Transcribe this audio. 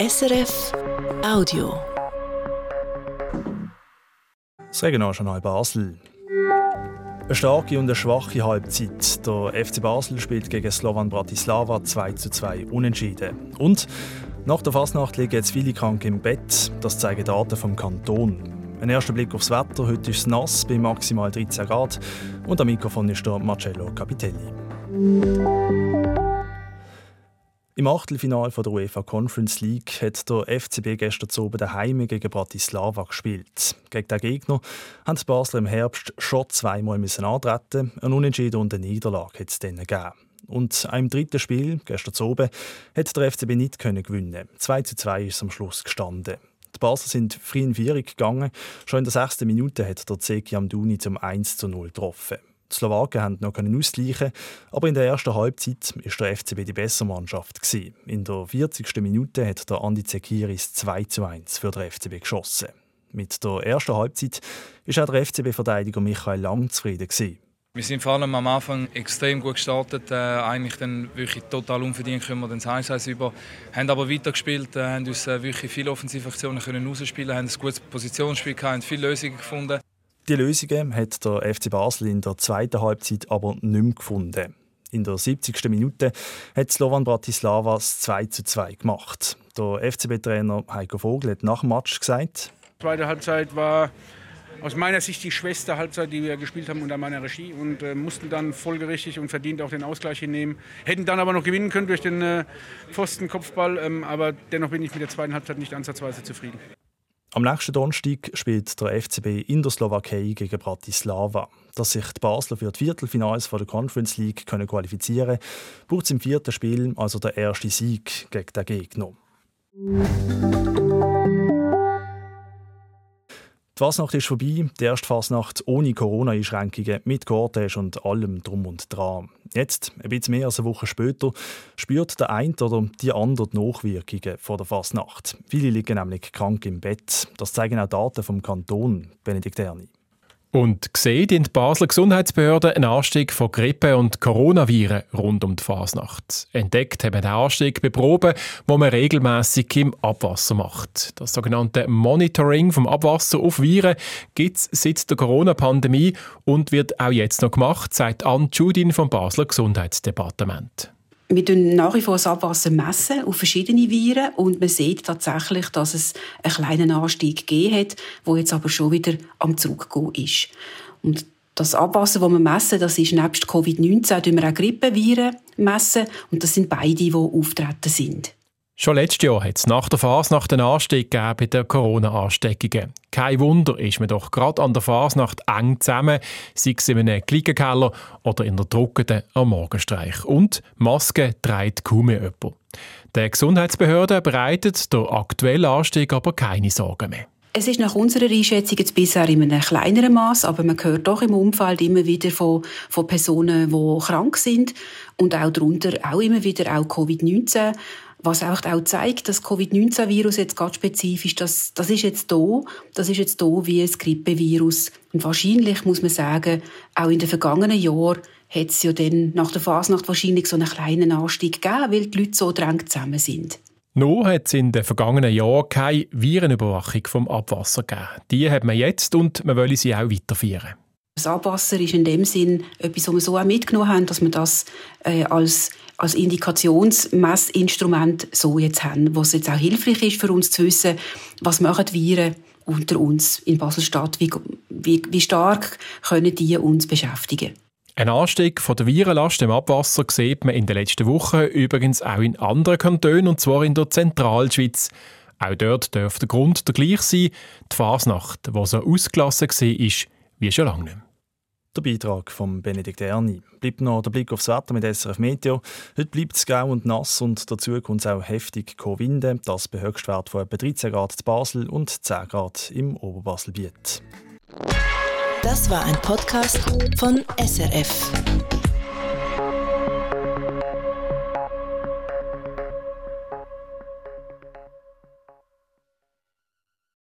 SRF Audio. Das Regionaljournal Basel. Eine starke und eine schwache Halbzeit. Der FC Basel spielt gegen Slovan Bratislava 2 zu 2 unentschieden. Und nach der Fasnacht liegen jetzt viele Kranke im Bett. Das zeigen Daten vom Kanton. Ein erster Blick aufs Wetter. Heute ist es nass bei maximal 13 Grad. Und am Mikrofon ist der Marcello Capitelli. Im Achtelfinale der UEFA Conference League hat der FCB gestern Abend daheim gegen Bratislava gespielt. Gegen den Gegner haben die Basler im Herbst schon zweimal müssen antreten. Ein Unentschieden und eine Niederlage hat es dann gegeben. Und im dritten Spiel, gestern Abend, hat der FCB nicht gewinnen 2 zu 2 ist am Schluss gestanden. Die Basler sind frei in Vierung gegangen. Schon in der sechsten Minute hat der Zeki Amduni zum 1 zu 0 getroffen. Die Slowaken haben noch ausgleichen aber in der ersten Halbzeit war der FCB die bessere Mannschaft. In der 40. Minute hat der Andi Zekiris 2 zu 1 für den FCB geschossen. Mit der ersten Halbzeit war auch der FCB-Verteidiger Michael Lang zufrieden. Wir sind vor allem am Anfang extrem gut gestartet, äh, eigentlich dann wirklich total unverdient kommen wir dann 1 über, haben aber weitergespielt, äh, haben uns äh, wirklich viele Offensivaktionen können rausspielen, haben ein gutes Positionsspiel gehabt, haben viele Lösungen gefunden. Die Lösungen hat der FC Basel in der zweiten Halbzeit aber nicht mehr gefunden. In der 70. Minute hat Slovan Bratislava das 2 zu 2 gemacht. Der FCB-Trainer Heiko Vogel hat nach dem Match gesagt, die zweite Halbzeit war aus meiner Sicht die schwächste Halbzeit, die wir gespielt haben unter meiner Regie und äh, mussten dann folgerichtig und verdient auch den Ausgleich hinnehmen. Hätten dann aber noch gewinnen können durch den äh, Pfostenkopfball, ähm, aber dennoch bin ich mit der zweiten Halbzeit nicht ansatzweise zufrieden. Am nächsten Donnerstag spielt der FCB in der Slowakei gegen Bratislava. Dass sich die Basler für die Viertelfinals der Conference League können qualifizieren können, braucht es im vierten Spiel also der erste Sieg gegen den Gegner. Die Fasnacht ist vorbei, die erste Fasnacht ohne Corona-Einschränkungen, mit Cortège und allem drum und dran. Jetzt, ein bisschen mehr als eine Woche später, spürt der eine oder die andere die Nachwirkungen von der Fasnacht. Viele liegen nämlich krank im Bett. Das zeigen auch Daten vom Kanton, Benedikt Erni. Und sieht in die Basler Gesundheitsbehörde einen Anstieg von Grippe und Coronaviren rund um die Fasnacht. Entdeckt haben den Anstieg bei Proben, die man regelmäßig im Abwasser macht. Das sogenannte Monitoring vom Abwasser auf Viren gibt es seit der Corona-Pandemie und wird auch jetzt noch gemacht, sagt Anne Judin vom Basler Gesundheitsdepartement. Wir messen nach wie vor das Abwasser messen auf verschiedene Viren und man sieht tatsächlich, dass es einen kleinen Anstieg gegeben hat, der jetzt aber schon wieder am Zurückgehen ist. Und das Abwasser, das wir messen, das ist nebst Covid-19 wir auch Grippeviren messen und das sind beide, die auftreten sind. Schon letztes Jahr hat es nach der Fasnacht einen Anstieg gegeben bei den Corona-Ansteckungen. Kein Wunder ist man doch gerade an der Fasnacht eng zusammen, sei es in einem Klickenkeller oder in der Druckenden am Morgenstreich. Und Maske trägt kaum mehr jemand. Der Gesundheitsbehörde bereitet der aktuelle Anstieg aber keine Sorgen mehr. Es ist nach unserer Einschätzung jetzt bisher in einem kleineren Maß, aber man hört doch im Umfeld immer wieder von, von Personen, die krank sind und auch darunter auch immer wieder auch Covid-19 was auch, auch zeigt, dass Covid-19-Virus jetzt ganz spezifisch, das, das ist jetzt da, das ist jetzt da wie ein Grippevirus. Und wahrscheinlich muss man sagen, auch in den vergangenen Jahren hat es ja dann nach der Fasnacht wahrscheinlich so einen kleinen Anstieg gegeben, weil die Leute so drängt zusammen sind. Noch hat es in den vergangenen Jahren keine Virenüberwachung vom Abwasser gegeben. Die hat man jetzt und man will sie auch weiterführen. Das Abwasser ist in dem Sinn etwas, was wir so auch mitgenommen haben, dass wir das äh, als, als Indikationsmessinstrument so jetzt haben, was jetzt auch hilfreich ist für uns zu wissen, was machen Viren unter uns in Basel-Stadt, wie, wie, wie stark können die uns beschäftigen. Ein Anstieg von der Virenlast im Abwasser sieht man in den letzten Wochen übrigens auch in anderen Kantonen, und zwar in der Zentralschweiz. Auch dort dürfte der Grund der gleich sein, die Fasnacht, die so ausgelassen war, wie schon lange nicht mehr. Der Beitrag von Benedikt Erni. Bleibt noch der Blick aufs Wetter mit SRF Meteo. Heute bleibt es grau und nass und dazu kommt es auch heftig Winde. Das bei Höchstwert von etwa 13 Grad in Basel und 10 Grad im Oberbaselbiet. Das war ein Podcast von SRF.